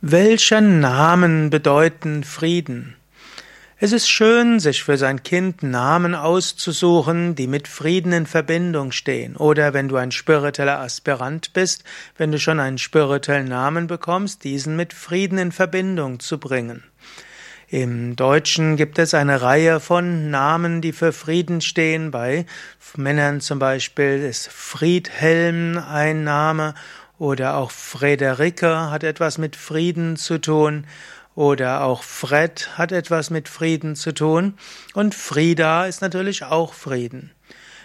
Welche Namen bedeuten Frieden? Es ist schön, sich für sein Kind Namen auszusuchen, die mit Frieden in Verbindung stehen. Oder wenn du ein spiritueller Aspirant bist, wenn du schon einen spirituellen Namen bekommst, diesen mit Frieden in Verbindung zu bringen. Im Deutschen gibt es eine Reihe von Namen, die für Frieden stehen. Bei Männern zum Beispiel ist Friedhelm ein Name oder auch Frederike hat etwas mit Frieden zu tun. Oder auch Fred hat etwas mit Frieden zu tun. Und Frieda ist natürlich auch Frieden.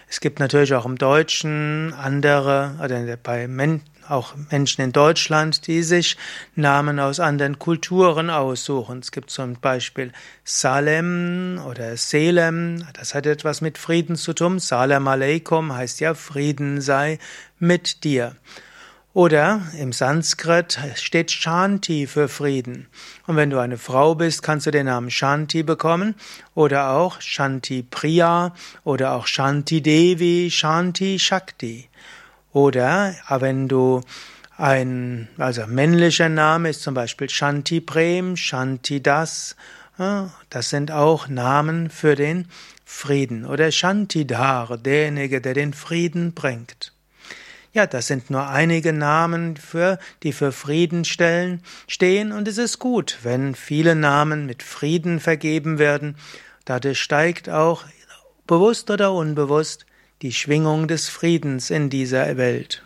Es gibt natürlich auch im Deutschen andere, oder bei Men auch Menschen in Deutschland, die sich Namen aus anderen Kulturen aussuchen. Es gibt zum Beispiel Salem oder Selem, das hat etwas mit Frieden zu tun. Salam Aleikum heißt ja Frieden sei mit dir. Oder im Sanskrit steht Shanti für Frieden. Und wenn du eine Frau bist, kannst du den Namen Shanti bekommen oder auch Shanti Priya oder auch Shanti Devi, Shanti Shakti. Oder wenn du ein, also männlicher Name ist zum Beispiel Shanti Prem, Shanti Das. Das sind auch Namen für den Frieden. Oder Shantidhar, derjenige, der den Frieden bringt. Ja, das sind nur einige Namen für, die für Frieden stellen, stehen und es ist gut, wenn viele Namen mit Frieden vergeben werden. Dadurch steigt auch bewusst oder unbewusst die Schwingung des Friedens in dieser Welt.